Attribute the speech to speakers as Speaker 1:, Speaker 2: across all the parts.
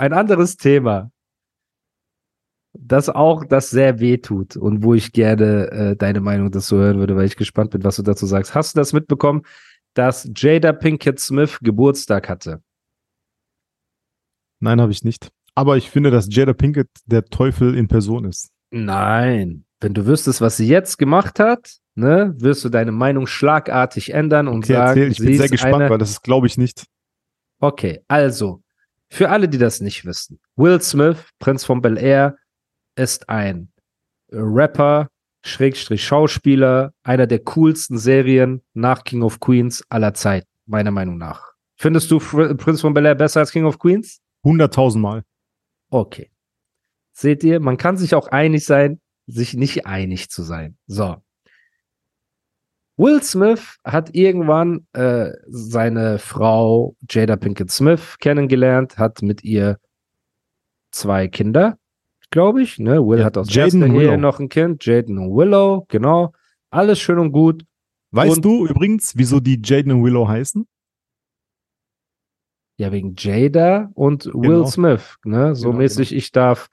Speaker 1: Ein anderes Thema, das auch das sehr weh tut und wo ich gerne äh, deine Meinung dazu hören würde, weil ich gespannt bin, was du dazu sagst. Hast du das mitbekommen, dass Jada Pinkett Smith Geburtstag hatte?
Speaker 2: Nein, habe ich nicht. Aber ich finde, dass Jada Pinkett der Teufel in Person ist.
Speaker 1: Nein. Wenn du wüsstest, was sie jetzt gemacht hat, ne, wirst du deine Meinung schlagartig ändern und
Speaker 2: Okay,
Speaker 1: sagen,
Speaker 2: erzähl, ich bin sehr gespannt,
Speaker 1: eine,
Speaker 2: weil das ist, glaube ich, nicht.
Speaker 1: Okay, also, für alle, die das nicht wissen, Will Smith, Prinz von Bel Air, ist ein Rapper, Schrägstrich Schauspieler, einer der coolsten Serien nach King of Queens aller Zeit, meiner Meinung nach. Findest du Prinz von Bel Air besser als King of Queens?
Speaker 2: 100.000 Mal.
Speaker 1: Okay. Seht ihr, man kann sich auch einig sein, sich nicht einig zu sein. So. Will Smith hat irgendwann äh, seine Frau Jada Pinkett Smith kennengelernt, hat mit ihr zwei Kinder, glaube ich. Ne? Will
Speaker 2: Ja,
Speaker 1: hat aus
Speaker 2: Jaden
Speaker 1: Ehe noch ein Kind, Jaden und Willow, genau. Alles schön und gut.
Speaker 2: Weißt
Speaker 1: Und-
Speaker 2: du übrigens, wieso die Jaden und Willow heißen?
Speaker 1: Ja, wegen Jada und Will
Speaker 2: Genau.
Speaker 1: Smith. Ne? So
Speaker 2: Genau,
Speaker 1: mäßig, ich darf,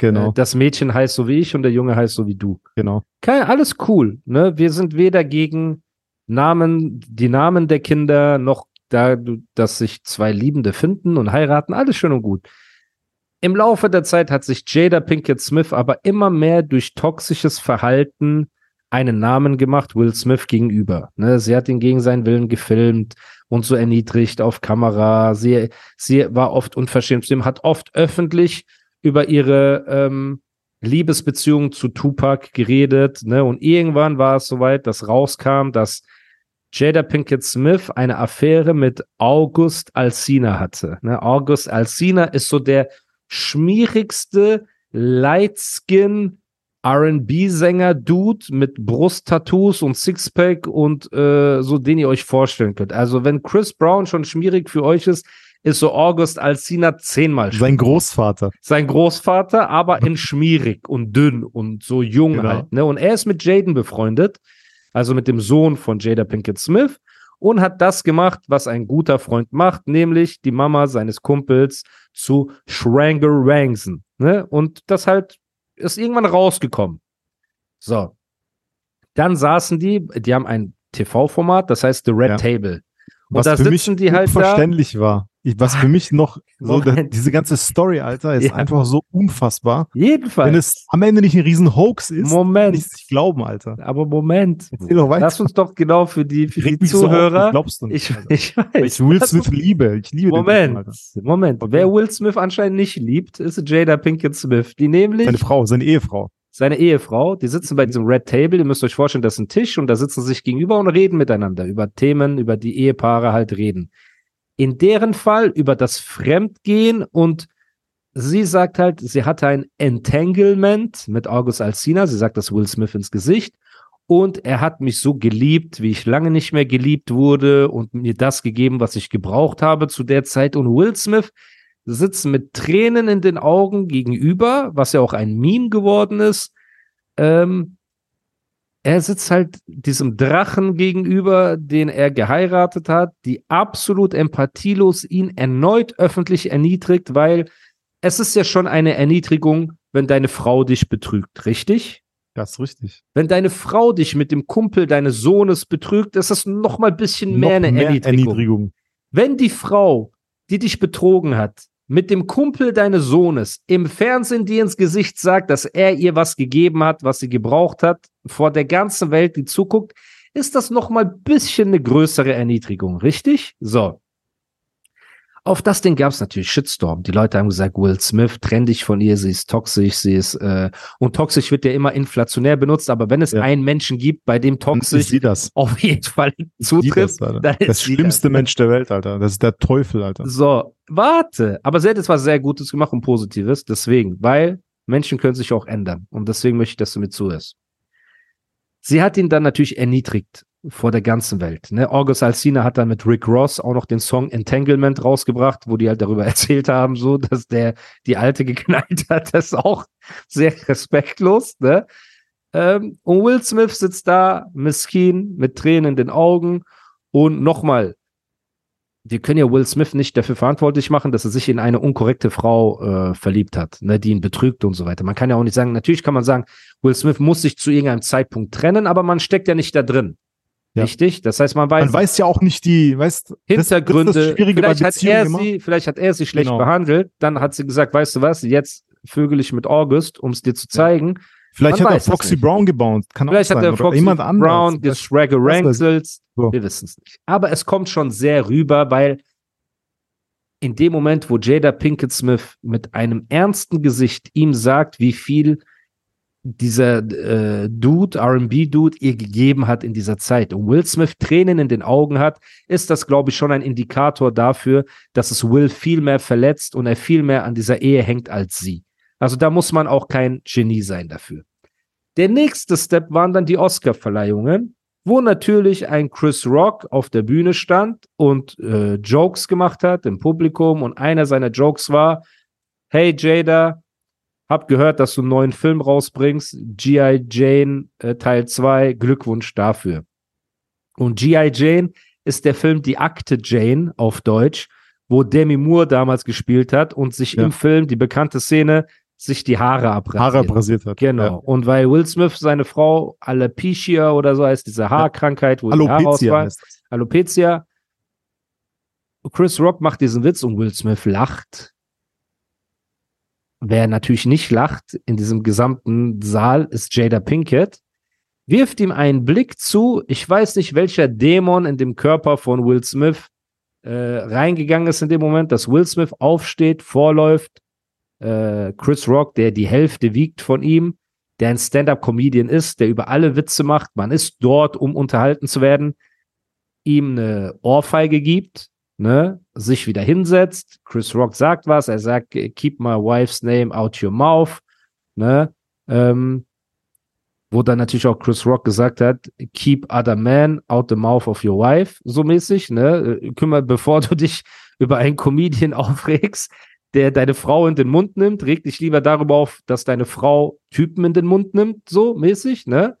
Speaker 2: Genau,
Speaker 1: äh, das Mädchen heißt so wie ich und der Junge heißt so wie du.
Speaker 2: genau.
Speaker 1: Kein, alles cool. Ne? Wir sind weder gegen Namen, die Namen der Kinder, noch da, dass sich zwei Liebende finden und heiraten. Alles schön und gut. Im Laufe der Zeit hat sich Jada Pinkett Smith aber immer mehr durch toxisches Verhalten einen Namen gemacht, Will Smith gegenüber. Ne? Sie hat ihn gegen seinen Willen gefilmt und so erniedrigt auf Kamera. Sie, sie war oft unverschämt zu ihm, hat oft öffentlich über ihre ähm, Liebesbeziehung zu Tupac geredet, ne? Und irgendwann war es soweit, dass rauskam, dass Jada Pinkett Smith eine Affäre mit August Alsina hatte. Ne? August Alsina ist so der schmierigste Lightskin R&B-Sänger-Dude mit Brusttattoos und Sixpack und äh, so, den ihr euch vorstellen könnt. Also wenn Chris Brown schon schmierig für euch ist, ist so August Alsina zehnmal
Speaker 2: Sein Großvater.
Speaker 1: sein Großvater, aber in schmierig und dünn und so jung
Speaker 2: Genau.
Speaker 1: halt. Ne? Und er ist mit Jaden befreundet, also mit dem Sohn von Jada Pinkett Smith, und hat das gemacht, was ein guter Freund macht, nämlich die Mama seines Kumpels zu Schrangerangsen. Ne? Und das halt ist irgendwann rausgekommen. So. Dann saßen die, die haben ein TV-Format, das heißt The Red
Speaker 2: Ja.
Speaker 1: Table. Und
Speaker 2: Was
Speaker 1: da
Speaker 2: für mich
Speaker 1: sitzen die halt da.
Speaker 2: unverständlich war. Ich, was für mich noch so, da, diese ganze Story, Alter, ist
Speaker 1: Ja.
Speaker 2: einfach so unfassbar.
Speaker 1: Jedenfalls.
Speaker 2: Wenn es am Ende nicht ein riesen Hoax ist,
Speaker 1: Moment.
Speaker 2: nicht nicht glauben, Alter.
Speaker 1: Aber Moment.
Speaker 2: Erzähl doch weiter.
Speaker 1: Lass uns doch genau für die, für die
Speaker 2: mich so auf,
Speaker 1: Zuhörer.
Speaker 2: glaubst du nicht,
Speaker 1: ich, ich weiß.
Speaker 2: Ich Will Smith liebe. Ich liebe den
Speaker 1: Moment,
Speaker 2: Typen, Alter.
Speaker 1: Moment.
Speaker 2: Okay.
Speaker 1: Wer Will Smith anscheinend nicht liebt, ist Jada Pinkett Smith. Die nämlich
Speaker 2: Seine Frau, seine Ehefrau.
Speaker 1: seine Ehefrau, die sitzen bei diesem Red Table, ihr müsst euch vorstellen, das ist ein Tisch und da sitzen sie sich gegenüber und reden miteinander über Themen, über die Ehepaare halt reden. In deren Fall über das Fremdgehen und sie sagt halt, sie hatte ein Entanglement mit August Alsina, sie sagt das Will Smith ins Gesicht. Und er hat mich so geliebt, wie ich lange nicht mehr geliebt wurde und mir das gegeben, was ich gebraucht habe zu der Zeit. Und Will Smith sitzt mit Tränen in den Augen gegenüber, was ja auch ein Meme geworden ist. Ähm, er sitzt halt diesem Drachen gegenüber, den er geheiratet hat, die absolut empathielos ihn erneut öffentlich erniedrigt, weil es ist ja schon eine Erniedrigung, wenn deine Frau dich betrügt, richtig?
Speaker 2: Das ist richtig.
Speaker 1: Wenn deine Frau dich mit dem Kumpel deines Sohnes betrügt, ist das noch mal ein bisschen mehr
Speaker 2: Noch
Speaker 1: eine
Speaker 2: mehr
Speaker 1: Erniedrigung.
Speaker 2: Erniedrigung.
Speaker 1: Wenn die Frau, die dich betrogen hat, mit dem Kumpel deines Sohnes im Fernsehen dir ins Gesicht sagt, dass er ihr was gegeben hat, was sie gebraucht hat, vor der ganzen Welt, die zuguckt, ist das noch mal ein bisschen eine größere Erniedrigung, richtig? So. Auf das Ding gab es natürlich Shitstorm. Die Leute haben gesagt, Will Smith, trenn dich von ihr, sie ist toxisch, sie ist äh, und toxisch wird ja immer inflationär benutzt, aber wenn es
Speaker 2: Ja.
Speaker 1: einen Menschen gibt, bei dem toxisch
Speaker 2: sie das.
Speaker 1: auf jeden Fall zutrifft,
Speaker 2: das, Das
Speaker 1: sie
Speaker 2: schlimmste
Speaker 1: das.
Speaker 2: Mensch der Welt, Alter. Das ist der Teufel, Alter.
Speaker 1: So, warte. Aber sie hat jetzt was sehr Gutes gemacht und Positives. Deswegen, weil Menschen können sich auch ändern. Und deswegen möchte ich, dass du mir zuhörst. Sie hat ihn dann natürlich erniedrigt vor der ganzen Welt. Ne? August Alsina hat dann mit Rick Ross auch noch den Song Entanglement rausgebracht, wo die halt darüber erzählt haben, so, dass der die Alte geknallt hat. Das ist auch sehr respektlos. Ne? Ähm, und Will Smith sitzt da, miskin, mit Tränen in den Augen. Und nochmal, wir können ja Will Smith nicht dafür verantwortlich machen, dass er sich in eine unkorrekte Frau äh, verliebt hat, ne, die ihn betrügt und so weiter. Man kann ja auch nicht sagen, natürlich kann man sagen, Will Smith muss sich zu irgendeinem Zeitpunkt trennen, aber man steckt ja nicht da drin.
Speaker 2: Ja.
Speaker 1: Richtig? Das heißt, man weiß,
Speaker 2: Man weiß ja auch nicht die, weißt
Speaker 1: Hintergründe.
Speaker 2: Das, das
Speaker 1: vielleicht, hat er
Speaker 2: immer.
Speaker 1: sie, vielleicht hat er sie schlecht
Speaker 2: Genau.
Speaker 1: behandelt. Dann hat sie gesagt, weißt du was, jetzt vögel ich mit August, um es dir zu zeigen.
Speaker 2: Vielleicht
Speaker 1: man
Speaker 2: hat er Foxy. Brown gebaut. Kann
Speaker 1: Vielleicht
Speaker 2: auch
Speaker 1: hat
Speaker 2: sein.
Speaker 1: er
Speaker 2: oder
Speaker 1: Foxy
Speaker 2: jemand anderes.
Speaker 1: Brown geschraggerankelt.
Speaker 2: So.
Speaker 1: Wir wissen es nicht. Aber es kommt schon sehr rüber, weil in dem Moment, wo Jada Pinkett Smith mit einem ernsten Gesicht ihm sagt, wie viel dieser äh, Dude, RB-Dude, ihr gegeben hat in dieser Zeit und Will Smith Tränen in den Augen hat, ist das, glaube ich, schon ein Indikator dafür, dass es Will viel mehr verletzt und er viel mehr an dieser Ehe hängt als sie. Also da muss man auch kein Genie sein dafür. Der nächste Step waren dann die Oscar-Verleihungen, wo natürlich ein Chris Rock auf der Bühne stand und äh, Jokes gemacht hat im Publikum und einer seiner Jokes war, hey Jada, hab gehört, dass du einen neuen Film rausbringst, G.I. Jane äh, Teil 2, Glückwunsch dafür. Und G.I. Jane ist der Film Die Akte Jane auf Deutsch, wo Demi Moore damals gespielt hat und sich
Speaker 2: Ja.
Speaker 1: im Film die bekannte Szene sich die Haare abrasiert.
Speaker 2: Haare abrasiert hat.
Speaker 1: Genau.
Speaker 2: Ja.
Speaker 1: Und weil Will Smith seine Frau Alopecia oder so heißt, diese Haarkrankheit, wo die Haare
Speaker 2: Alopecia
Speaker 1: ausfallen. Alopecia. Chris Rock macht diesen Witz und Will Smith lacht. Wer natürlich nicht lacht in diesem gesamten Saal ist Jada Pinkett. Wirft ihm einen Blick zu. Ich weiß nicht, welcher Dämon in dem Körper von Will Smith äh, reingegangen ist in dem Moment, dass Will Smith aufsteht, vorläuft. Äh, Chris Rock, der die Hälfte wiegt von ihm, der ein Stand-up-Comedian ist, der über alle Witze macht. Man ist dort, um unterhalten zu werden ihm eine Ohrfeige gibt, ne, sich wieder hinsetzt. Chris Rock sagt was, er sagt, keep my wife's name out your mouth, ne, ähm, wo dann natürlich auch Chris Rock gesagt hat, keep other men out the mouth of your wife, so mäßig, ne, äh, kümmer, bevor du dich über einen Comedian aufregst, der deine Frau in den Mund nimmt, reg dich lieber darüber auf, dass deine Frau Typen in den Mund nimmt, so mäßig, ne,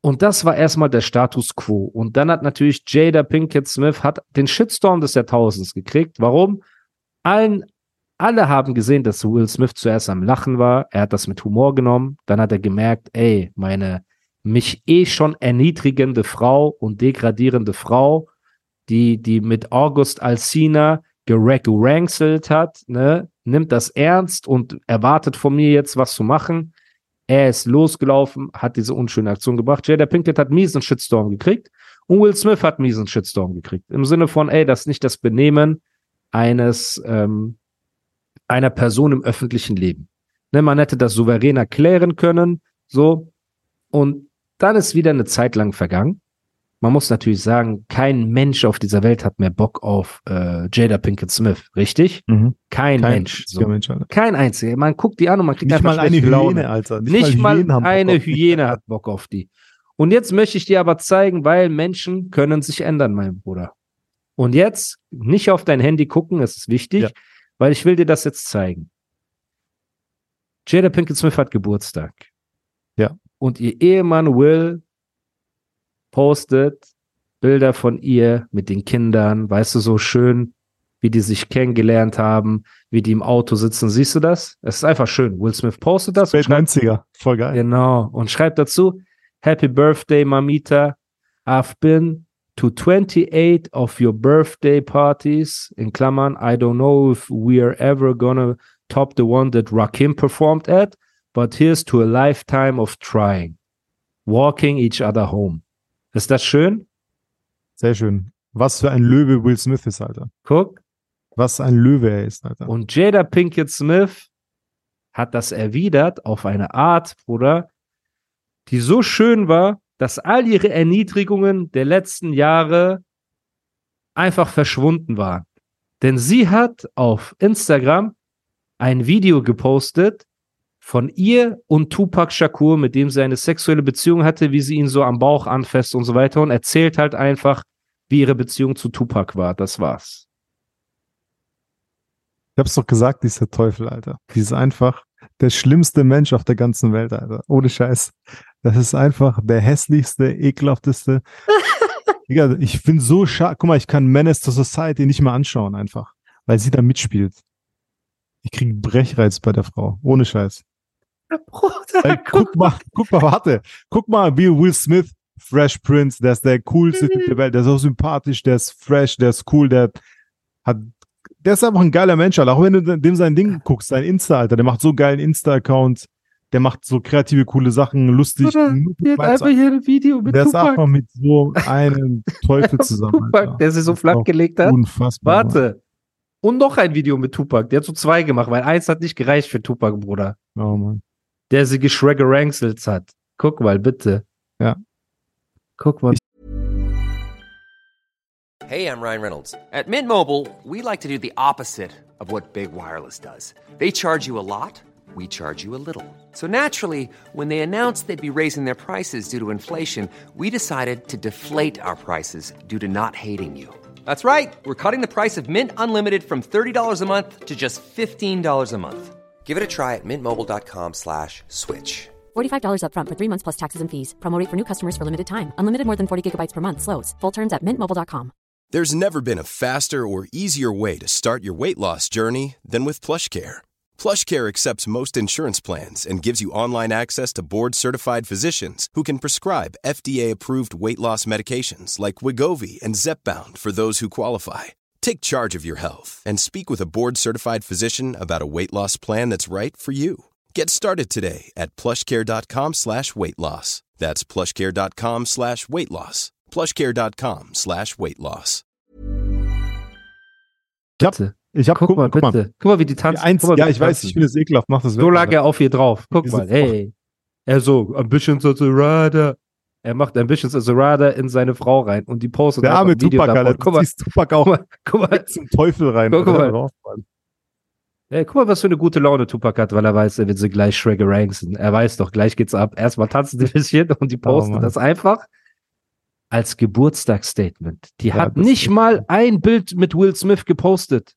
Speaker 1: und das war erstmal der Status quo. Und dann hat natürlich Jada Pinkett Smith hat den Shitstorm des Jahrtausends gekriegt. Warum? Allen, alle haben gesehen, dass Will Smith zuerst am Lachen war. Er hat das mit Humor genommen. Dann hat er gemerkt, ey, meine mich eh schon erniedrigende Frau und degradierende Frau, die, die mit August Alsina gerankselt hat, ne, nimmt das ernst und erwartet von mir jetzt was zu machen. Er ist losgelaufen, hat diese unschöne Aktion gebracht. Jada Pinkett hat miesen Shitstorm gekriegt und Will Smith hat miesen Shitstorm gekriegt. Im Sinne von, ey, das ist nicht das Benehmen eines ähm, einer Person im öffentlichen Leben. Ne, man hätte das souveräner klären können, so. Und dann ist wieder eine Zeit lang vergangen. Man muss natürlich sagen, kein Mensch auf dieser Welt hat mehr Bock auf äh, Jada Pinkett Smith, richtig?
Speaker 2: Mhm.
Speaker 1: Kein,
Speaker 2: Kein
Speaker 1: Mensch. So.
Speaker 2: Mensch.
Speaker 1: Kein einziger. Man guckt die an und man kriegt
Speaker 2: Nicht
Speaker 1: einfach
Speaker 2: mal eine
Speaker 1: schlechte Laune.
Speaker 2: Hyäne, Alter.
Speaker 1: Nicht, mal,
Speaker 2: Hyänen haben Bock
Speaker 1: eine. Hyäne hat Bock auf die. Und jetzt möchte ich dir aber zeigen, weil Menschen können sich ändern, mein Bruder. Und jetzt nicht auf dein Handy gucken, das ist wichtig,
Speaker 2: Ja.
Speaker 1: weil ich will dir das jetzt zeigen. Jada Pinkett Smith hat Geburtstag.
Speaker 2: Ja.
Speaker 1: Und ihr Ehemann Will postet Bilder von ihr mit den Kindern, weißt du, so schön, wie die sich kennengelernt haben, wie die im Auto sitzen. Siehst du das? Es ist einfach schön. Will Smith postet das. schreibt-
Speaker 2: 90er. Voll geil.
Speaker 1: Genau. Und schreibt dazu, Happy Birthday, Mamita. I've been to 28 of your birthday parties. In Klammern, I don't know if we're ever gonna top the one that Rakim performed at, but here's to a lifetime of trying. Walking each other home. Ist das schön?
Speaker 2: Sehr schön. Was für ein Löwe Will Smith ist, Alter.
Speaker 1: Guck.
Speaker 2: Was ein Löwe er ist, Alter.
Speaker 1: Und Jada Pinkett Smith hat das erwidert auf eine Art, Bruder, die so schön war, dass all ihre Erniedrigungen der letzten Jahre einfach verschwunden waren. Denn sie hat auf Instagram ein Video gepostet von ihr und Tupac Shakur, mit dem sie eine sexuelle Beziehung hatte, wie sie ihn so am Bauch anfasst und so weiter und erzählt halt einfach, wie ihre Beziehung zu Tupac war. Das war's.
Speaker 2: Ich hab's doch gesagt, dieser Teufel, Alter. Die ist einfach der schlimmste Mensch auf der ganzen Welt, Alter. Ohne Scheiß. Das ist einfach der hässlichste, ekelhafteste. Digga, ich bin so schade. Guck mal, ich kann Menace to Society nicht mehr anschauen, einfach. Weil sie da mitspielt. Ich krieg Brechreiz bei der Frau. Ohne Scheiß.
Speaker 1: Bruder,
Speaker 2: Ey, guck mal, guck mal, warte. Guck mal, wie Will Smith, Fresh Prince, der ist der coolste Typ der Welt. Der ist auch sympathisch, der ist fresh, der ist cool, der hat, der ist einfach ein geiler Mensch, Alter. Auch wenn du dem sein Ding guckst, sein Insta, Alter, der macht so geilen Insta-Account. Der macht so kreative, coole Sachen, lustig.
Speaker 1: Die hat einfach hier ein Video mit
Speaker 2: der ist
Speaker 1: Tupac.
Speaker 2: einfach mit so einem Teufel zusammen.
Speaker 1: Tupac,
Speaker 2: Alter.
Speaker 1: der sie so
Speaker 2: ist
Speaker 1: flach gelegt hat.
Speaker 2: Unfassbar. Mann.
Speaker 1: Warte. Und noch ein Video mit Tupac. Der hat so zwei gemacht, weil eins hat nicht gereicht für Tupac, Bruder.
Speaker 2: Oh, Mann.
Speaker 1: Der sie geschraggerankselt hat. Guck mal, bitte.
Speaker 2: Ja.
Speaker 1: Guck mal.
Speaker 3: Hey, I'm Ryan Reynolds. At Mint Mobile, we like to do the opposite of what Big Wireless does. They charge you a lot, we charge you a little. So naturally, when they announced they'd be raising their prices due to inflation, we decided to deflate our prices due to not hating you. That's right. We're cutting the price of Mint Unlimited from $30 a month to just $15 a month. Give it a try at mintmobile.com slash switch.
Speaker 4: $45 upfront for three months plus taxes and fees. Promo rate for new customers for limited time. Unlimited more than 40 gigabytes per month. Slows. Full terms at mintmobile.com.
Speaker 5: There's never been a faster or easier way to start your weight loss journey than with plush PlushCare. PlushCare accepts most insurance plans and gives you online access to board-certified physicians who can prescribe FDA-approved weight loss medications like Wigovi and Zepbound for those who qualify. Take charge of your health and speak with a board-certified physician about a weight loss plan that's right for you. Get started today at plushcare.com slash weight loss. That's plushcare.com slash weight loss. plushcare.com slash weight loss.
Speaker 1: Bitte.
Speaker 2: ich hab,
Speaker 1: Guck, mal,
Speaker 2: guck mal.
Speaker 1: bitte. Guck mal, wie die tanzen.
Speaker 2: Eins,
Speaker 1: Guck mal,
Speaker 2: ja, ich weiß, ich finde es ekelhaft. Mach das
Speaker 1: So
Speaker 2: weg,
Speaker 1: lag
Speaker 2: Alter.
Speaker 1: er auf ihr drauf. Guck mal, hey. Er so, Ambitions as a Rider. Er macht Ambitions as a Rider in seine Frau rein und die postet
Speaker 2: Der arme Tupac. Alter.
Speaker 1: Guck mal,
Speaker 2: Tupac
Speaker 1: guck
Speaker 2: auch
Speaker 1: mal, guck mal,
Speaker 2: zum Teufel rein.
Speaker 1: Guck
Speaker 2: Alter.
Speaker 1: mal. Ey, guck mal, was für eine gute Laune Tupac hat, weil er weiß, er wird sie gleich Shrek ranksen. Er weiß doch, gleich geht's ab. Erstmal tanzen die ein bisschen und die posten
Speaker 2: Mann.
Speaker 1: das einfach als Geburtstagsstatement. Die
Speaker 2: Ja,
Speaker 1: hat nicht mal ein Bild mit Will Smith gepostet.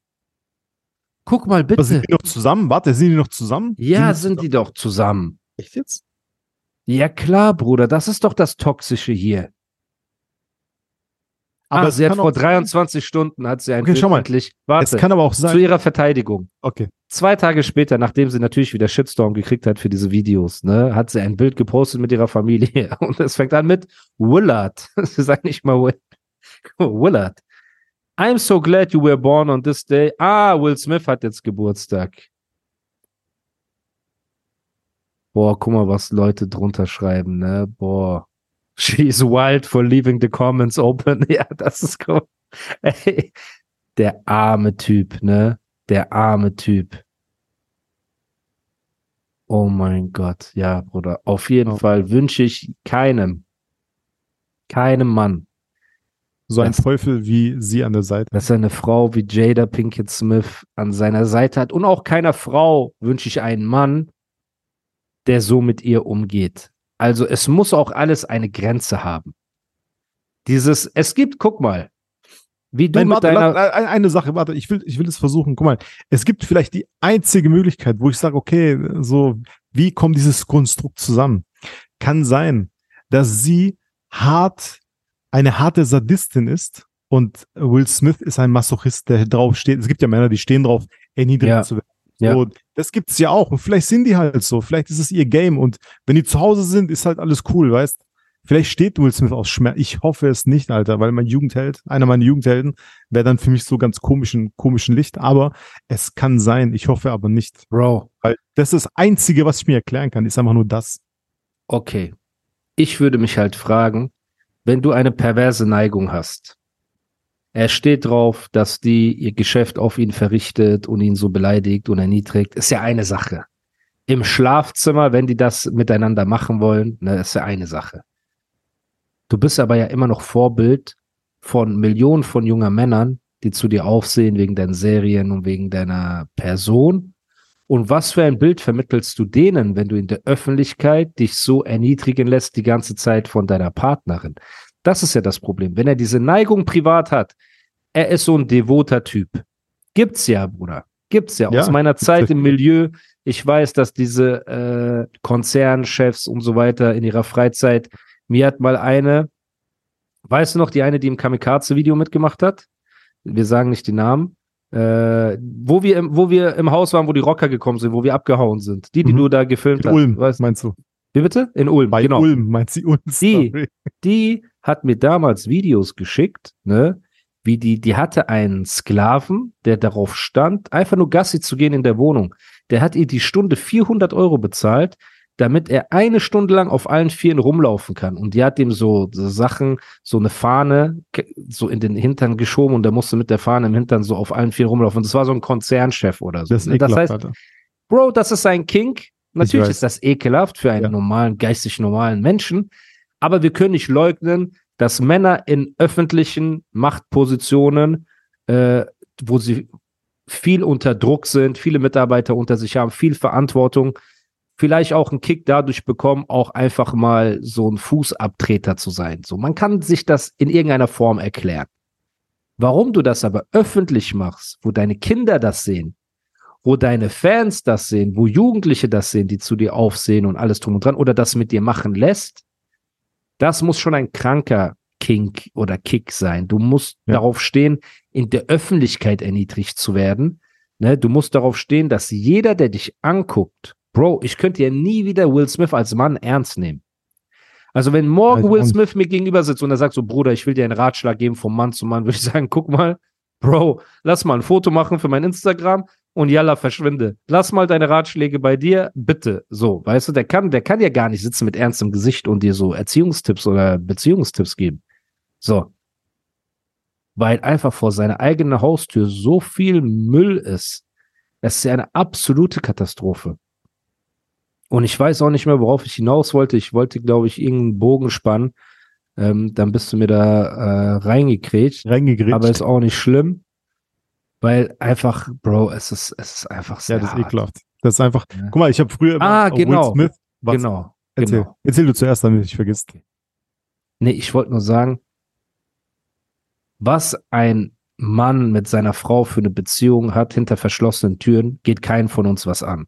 Speaker 1: Guck mal
Speaker 2: Aber sind
Speaker 1: bitte.
Speaker 2: die noch zusammen? Warte, sind die noch zusammen?
Speaker 1: Ja, sind die doch zusammen.
Speaker 2: Echt jetzt?
Speaker 1: Ja klar, Bruder, das ist doch das Toxische hier.
Speaker 2: Aber
Speaker 1: ah, sie hat vor
Speaker 2: auch sein-
Speaker 1: 23 Stunden hat sie ein
Speaker 2: Okay, mal.
Speaker 1: endlich.
Speaker 2: Es
Speaker 1: Warte,
Speaker 2: kann aber auch
Speaker 1: zu
Speaker 2: sein.
Speaker 1: ihrer Verteidigung.
Speaker 2: Okay.
Speaker 1: Zwei Tage später, nachdem sie natürlich wieder Shitstorm gekriegt hat für diese Videos, ne, hat sie ein Bild gepostet mit ihrer Familie. Und es fängt an mit Willard. sie sagt nicht mal Will. Willard. I'm so glad you were born on this day. Ah, Will Smith hat jetzt Geburtstag. Boah, guck mal, was Leute drunter schreiben, ne? Boah. She's wild for leaving the comments open. Ja, das ist cool. Ey, der arme Typ, ne? Der arme Typ. Oh mein Gott, ja, Bruder. Auf jeden
Speaker 2: Ja.
Speaker 1: Fall wünsche ich keinem, keinem Mann,
Speaker 2: So ein
Speaker 1: Das-
Speaker 2: Teufel wie sie an der Seite.
Speaker 1: dass er eine Frau wie Jada Pinkett Smith an seiner Seite hat. Und auch keiner Frau wünsche ich einen Mann, der so mit ihr umgeht. Also es muss auch alles eine Grenze haben. Dieses, es gibt, guck mal, wie du
Speaker 2: Nein,
Speaker 1: mit
Speaker 2: warte,
Speaker 1: deiner,
Speaker 2: la- eine Sache, warte, ich will, ich will es versuchen. Guck mal, es gibt vielleicht die einzige Möglichkeit, wo ich sage, okay, so, wie kommt dieses Konstrukt zusammen? Kann sein, dass sie hart, eine harte Sadistin ist und Will Smith ist ein Masochist, der drauf steht. Es gibt ja Männer, die stehen drauf, erniedrigt
Speaker 1: Ja.
Speaker 2: zu werden.
Speaker 1: Ja.
Speaker 2: So, das gibt's ja auch. Und vielleicht sind die halt so. Vielleicht ist es ihr Game. Und wenn die zu Hause sind, ist halt alles cool, weißt? Vielleicht steht Will Smith aus Schmerz. Ich hoffe es nicht, Alter, weil mein Jugendheld, einer meiner Jugendhelden, wäre dann für mich so ganz komischen, komischen Licht. Aber es kann sein. Ich hoffe aber nicht.
Speaker 1: Bro,
Speaker 2: Weil das ist das Einzige, was ich mir erklären kann, ist einfach nur das.
Speaker 1: okay. Ich würde mich halt fragen, wenn du eine perverse Neigung hast, Er steht drauf, dass die ihr Geschäft auf ihn verrichtet und ihn so beleidigt und erniedrigt. Ist ja eine Sache. Im Schlafzimmer, wenn die das miteinander machen wollen, ne, ist ja eine Sache. Du bist aber ja immer noch Vorbild von Millionen von junger Männern, die zu dir aufsehen wegen deinen Serien und wegen deiner Person. Und was für ein Bild vermittelst du denen, wenn du in der Öffentlichkeit dich so erniedrigen lässt die ganze Zeit von deiner Partnerin? Das ist ja das Problem. Wenn er diese Neigung privat hat, er ist so ein devoter Typ. Gibt's ja, Bruder. Gibt's ja.
Speaker 2: Ja,
Speaker 1: Aus meiner Zeit im. Milieu, ich weiß, dass diese äh, Konzernchefs und so weiter in ihrer Freizeit, mir hat mal eine, weißt du noch, die eine, die im Kamikaze-Video mitgemacht hat? Wir sagen nicht die Namen. Äh, wo wir im, wo wir im Haus waren, wo die Rocker gekommen sind, wo wir abgehauen sind. Die, die
Speaker 2: Mhm.
Speaker 1: du da gefilmt
Speaker 2: In
Speaker 1: hast.
Speaker 2: Ulm,
Speaker 1: Weißt,
Speaker 2: meinst du?
Speaker 1: wie bitte? In Ulm,
Speaker 2: Bei
Speaker 1: genau
Speaker 2: Ulm, meint sie Ulm?
Speaker 1: Die- die hat mir damals Videos geschickt, ne, wie die, die hatte einen Sklaven, der darauf stand, einfach nur Gassi zu gehen in der Wohnung. Der hat ihr die Stunde 400 Euro bezahlt, damit er eine Stunde lang auf allen Vieren rumlaufen kann. Und die hat ihm so, Sachen, so eine Fahne so in den Hintern geschoben und der musste mit der Fahne im Hintern so auf allen Vieren rumlaufen. Und das war so ein Konzernchef oder so.
Speaker 2: Das ist
Speaker 1: ne? das heißt. Bro, das ist ein Kink. Natürlich ist das ekelhaft für einen
Speaker 2: Ja.
Speaker 1: normalen, geistig normalen Menschen. Aber wir können nicht leugnen, dass Männer in öffentlichen Machtpositionen, äh, wo sie viel unter Druck sind, viele Mitarbeiter unter sich haben, viel Verantwortung, vielleicht auch einen Kick dadurch bekommen, auch einfach mal so ein Fußabtreter zu sein. So, man kann sich das in irgendeiner Form erklären. Warum du das aber öffentlich machst, wo deine Kinder das sehen, wo deine Fans das sehen, wo Jugendliche das sehen, die zu dir aufsehen und alles drum und dran oder das mit dir machen lässt, das muss schon ein kranker Kink oder Kick sein. Du musst
Speaker 2: Ja.
Speaker 1: darauf stehen, in der Öffentlichkeit erniedrigt zu werden. Ne? Du musst darauf stehen, dass jeder, der dich anguckt, Bro, ich könnte ja nie wieder Will Smith als Mann ernst nehmen. Also wenn morgen
Speaker 2: Also
Speaker 1: Will Smith mir gegenüber sitzt und er sagt so, Bruder, ich will dir einen Ratschlag geben vom Mann zu Mann, würde ich sagen, guck mal, Bro, lass mal ein Foto machen für mein Instagram und yalla, verschwinde. Lass mal deine Ratschläge bei dir, bitte. So, weißt du, der kann, der kann ja gar nicht sitzen mit ernstem Gesicht und dir so Erziehungstipps oder Beziehungstipps geben. So. Weil einfach vor seiner eigenen Haustür so viel Müll ist. Es ist ja eine absolute Katastrophe. Und ich weiß auch nicht mehr, worauf ich hinaus wollte. Ich wollte, glaube ich, irgendeinen Bogen spannen. Ähm, dann bist du mir da äh, reingekrätscht.
Speaker 2: Reingegrätscht.
Speaker 1: Aber ist auch nicht schlimm, weil einfach, Bro, es ist, es ist einfach sehr
Speaker 2: ja, das ist
Speaker 1: hart.
Speaker 2: ekelhaft. Das ist einfach.
Speaker 1: Ja.
Speaker 2: Guck mal, ich habe früher immer
Speaker 1: Ah, genau.
Speaker 2: Will Smith. Was?
Speaker 1: Genau,
Speaker 2: Erzähl.
Speaker 1: genau.
Speaker 2: Erzähl du zuerst, damit ich vergiss.
Speaker 1: Nee, ich wollte nur sagen, was ein Mann mit seiner Frau für eine Beziehung hat hinter verschlossenen Türen, geht keinen von uns was an.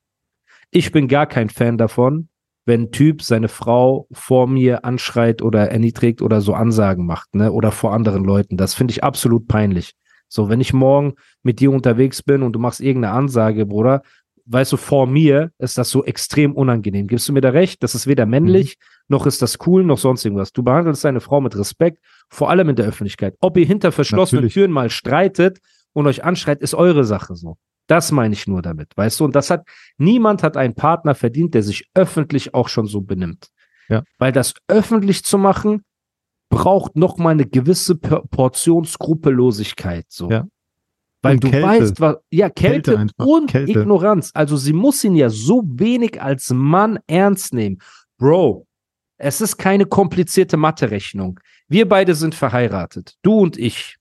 Speaker 1: Ich bin gar kein Fan davon, wenn ein Typ seine Frau vor mir anschreit oder erniedrigt oder so Ansagen macht, ne, oder vor anderen Leuten. Das finde ich absolut peinlich. So, wenn ich morgen mit dir unterwegs bin und du machst irgendeine Ansage, Bruder, weißt du, vor mir ist das so extrem unangenehm. Gibst du mir da recht? Das ist weder männlich, noch ist das cool, noch sonst irgendwas. Du behandelst deine Frau mit Respekt, vor allem in der Öffentlichkeit. Ob ihr hinter verschlossenen. Türen mal streitet und euch anschreit, ist eure Sache so. Das meine ich nur damit, weißt du? Und das hat, niemand hat einen Partner verdient, der sich öffentlich auch schon so benimmt.
Speaker 2: Ja.
Speaker 1: Weil das öffentlich zu machen, braucht noch mal eine gewisse Portion Skrupellosigkeit, so.
Speaker 2: Ja.
Speaker 1: Weil
Speaker 2: Und
Speaker 1: du
Speaker 2: Kälte.
Speaker 1: weißt, was, ja, Kälte,
Speaker 2: Kälte
Speaker 1: und
Speaker 2: Kälte.
Speaker 1: Ignoranz. Also sie muss ihn ja so wenig als Mann ernst nehmen. Bro, es ist keine komplizierte Mathe-Rechnung. Wir beide sind verheiratet. Du und ich.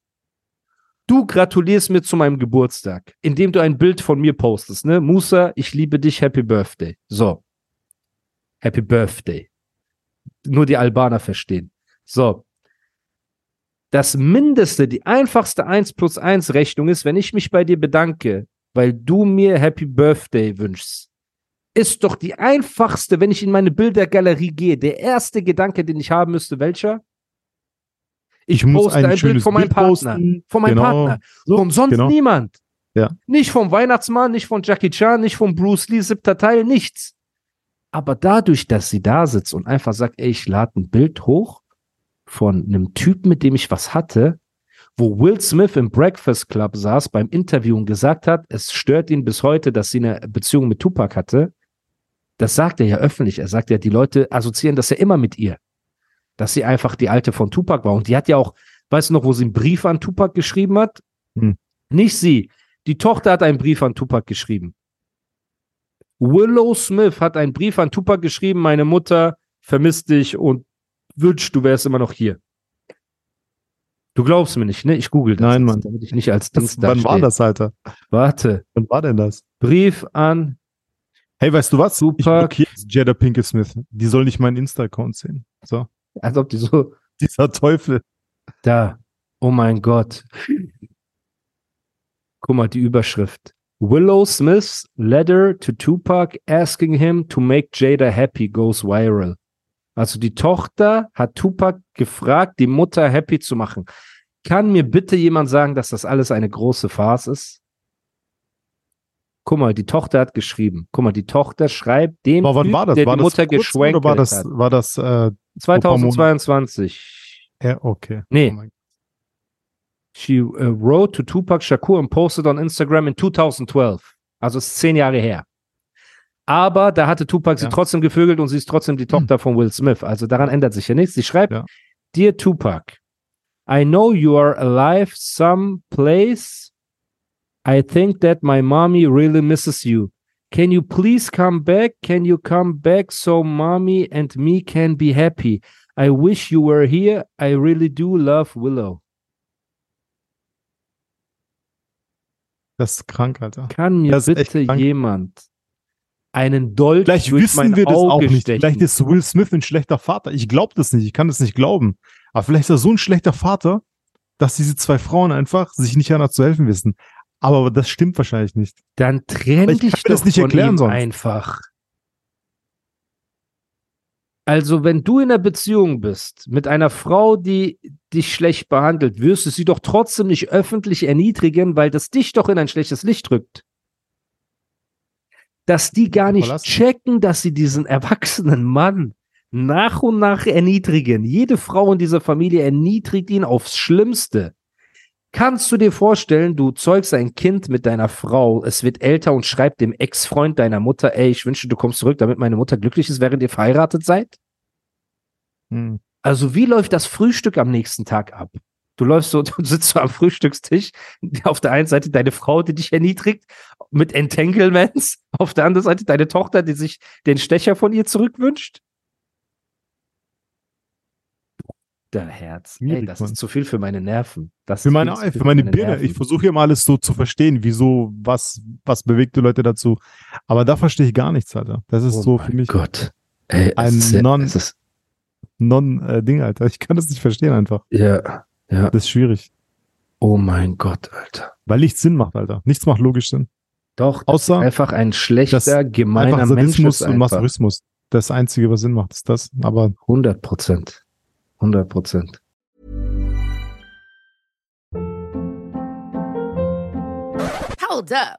Speaker 1: Du gratulierst mir zu meinem Geburtstag, indem du ein Bild von mir postest, ne? Musa, ich liebe dich, Happy Birthday. So. Happy Birthday. Nur die Albaner verstehen. So. Das Mindeste, die einfachste 1 plus 1 Rechnung ist, wenn ich mich bei dir bedanke, weil du mir Happy Birthday wünschst, ist doch die einfachste, wenn ich in meine Bildergalerie gehe, der erste Gedanke, den ich haben müsste, welcher? Ich,
Speaker 2: muss
Speaker 1: poste
Speaker 2: ein
Speaker 1: ein, Bild von meinem
Speaker 2: Bild
Speaker 1: Partner.
Speaker 2: posten.
Speaker 1: Von meinem
Speaker 2: Genau.
Speaker 1: Partner. Von sonst
Speaker 2: genau.
Speaker 1: niemand.
Speaker 2: Ja.
Speaker 1: Nicht vom Weihnachtsmann, nicht von Jackie Chan, nicht von Bruce Lee, siebter Teil, nichts. Aber dadurch, dass sie da sitzt und einfach sagt, ey, ich lade ein Bild hoch von einem Typen, mit dem ich was hatte, wo Will Smith im Breakfast Club saß beim Interview und gesagt hat, es stört ihn bis heute, dass sie eine Beziehung mit Tupac hatte. Das sagt er ja öffentlich. Er sagt ja, die Leute assoziieren das ja immer mit ihr. Dass sie einfach die alte von Tupac war. Und die hat ja auch, Weißt du noch, wo sie einen Brief an Tupac geschrieben hat?
Speaker 2: Hm.
Speaker 1: Nicht sie. Die Tochter hat einen Brief an Tupac geschrieben. Willow Smith hat einen Brief an Tupac geschrieben, meine Mutter vermisst dich und wünscht, du wärst immer noch hier. Du glaubst mir nicht, ne? Ich google das.
Speaker 2: Nein, Mann.
Speaker 1: Damit ich nicht als
Speaker 2: Das,
Speaker 1: Dings
Speaker 2: wann war das, Alter?
Speaker 1: Warte.
Speaker 2: Wann war denn das?
Speaker 1: Brief an
Speaker 2: Hey, weißt du was? Ich
Speaker 1: Super.
Speaker 2: jetzt Jada Pinkett Smith. Die soll nicht meinen Insta-Account sehen. So.
Speaker 1: als ob die so
Speaker 2: Dieser Teufel.
Speaker 1: da. Oh mein Gott. Guck mal, die Überschrift. Willow Smith's letter to Tupac asking him to make Jada happy goes viral. Also die Tochter hat Tupac gefragt, die Mutter happy zu machen. Kann mir bitte jemand sagen, dass das alles eine große Farce ist? Guck mal, die Tochter hat geschrieben. Guck mal, die Tochter schreibt dem,
Speaker 2: Aber wann
Speaker 1: Typ,
Speaker 2: war das?
Speaker 1: der
Speaker 2: War
Speaker 1: die
Speaker 2: das
Speaker 1: Mutter
Speaker 2: kurz
Speaker 1: geschwenkt
Speaker 2: oder war das,
Speaker 1: hat.
Speaker 2: war das, äh,
Speaker 1: 2022.
Speaker 2: ja, okay.
Speaker 1: Nee.
Speaker 2: Oh
Speaker 1: She uh, wrote to Tupac Shakur and posted on Instagram in 2012. Also ist zehn Jahre her. Aber da hatte Tupac sie
Speaker 2: Ja.
Speaker 1: trotzdem gevögelt und sie ist trotzdem die Tochter von Will Smith. Also daran ändert sich ja nichts. Sie schreibt,
Speaker 2: Ja.
Speaker 1: Dear Tupac, I know you are alive someplace. I think that my mommy really misses you. Can you please come back? Can you come back so mommy and me can be happy? I wish you were here. I really do love Willow.
Speaker 2: Das ist krank, Alter.
Speaker 1: Kann mir bitte jemand einen Dolch
Speaker 2: Vielleicht
Speaker 1: durch mein
Speaker 2: wissen wir das auch nicht.
Speaker 1: stechen?
Speaker 2: Vielleicht ist Will Smith ein schlechter Vater. Ich glaube das nicht. Ich kann das nicht glauben. Aber vielleicht ist er so ein schlechter Vater, dass diese zwei Frauen einfach sich nicht anders zu helfen wissen. Aber das stimmt wahrscheinlich nicht.
Speaker 1: Dann trenn
Speaker 2: Aber ich
Speaker 1: dich doch
Speaker 2: das nicht
Speaker 1: von
Speaker 2: erklären
Speaker 1: ihm
Speaker 2: sonst.
Speaker 1: einfach. Also, wenn du in einer Beziehung bist mit einer Frau, die dich schlecht behandelt, wirst du sie doch trotzdem nicht öffentlich erniedrigen, weil das dich doch in ein schlechtes Licht rückt. Dass die gar nicht
Speaker 2: Verlassen.
Speaker 1: checken, dass sie diesen erwachsenen Mann nach und nach erniedrigen. Jede Frau in dieser Familie erniedrigt ihn aufs Schlimmste. Kannst du dir vorstellen, du zeugst ein Kind mit deiner Frau, es wird älter und schreibt dem Ex-Freund deiner Mutter, ey, ich wünsche, du kommst zurück, damit meine Mutter glücklich ist, während ihr verheiratet seid?
Speaker 2: Hm.
Speaker 1: Also, wie läuft das Frühstück am nächsten Tag ab? Du läufst so, du sitzt so am Frühstückstisch, auf der einen Seite deine Frau, die dich erniedrigt, mit Entanglements, auf der anderen Seite deine Tochter, die sich den Stecher von ihr zurückwünscht. Der Herz. Ey, das ist zu viel für meine Nerven. Das
Speaker 2: Für meine,
Speaker 1: viel
Speaker 2: für meine
Speaker 1: meine
Speaker 2: Birne.
Speaker 1: Nerven.
Speaker 2: Ich versuche hier mal alles so zu verstehen, wieso, was, was bewegt die Leute dazu. Aber da verstehe ich gar nichts, Alter. Das ist
Speaker 1: oh
Speaker 2: so für mich
Speaker 1: Gott. Ey,
Speaker 2: ein Non- Non-Ding, Alter. Ich kann das nicht verstehen einfach.
Speaker 1: ja, ja.
Speaker 2: Das ist schwierig.
Speaker 1: Oh mein Gott, Alter.
Speaker 2: Weil nichts Sinn macht, Alter. Nichts macht logisch Sinn.
Speaker 1: Doch,
Speaker 2: Außer
Speaker 1: einfach ein schlechter, gemeiner
Speaker 2: Einfach
Speaker 1: Mensch
Speaker 2: Sadismus
Speaker 1: ist
Speaker 2: und. Masochismus. Das Einzige, was Sinn macht, ist das. Aber
Speaker 1: 100 Prozent. 100 Prozent.
Speaker 6: Hold up.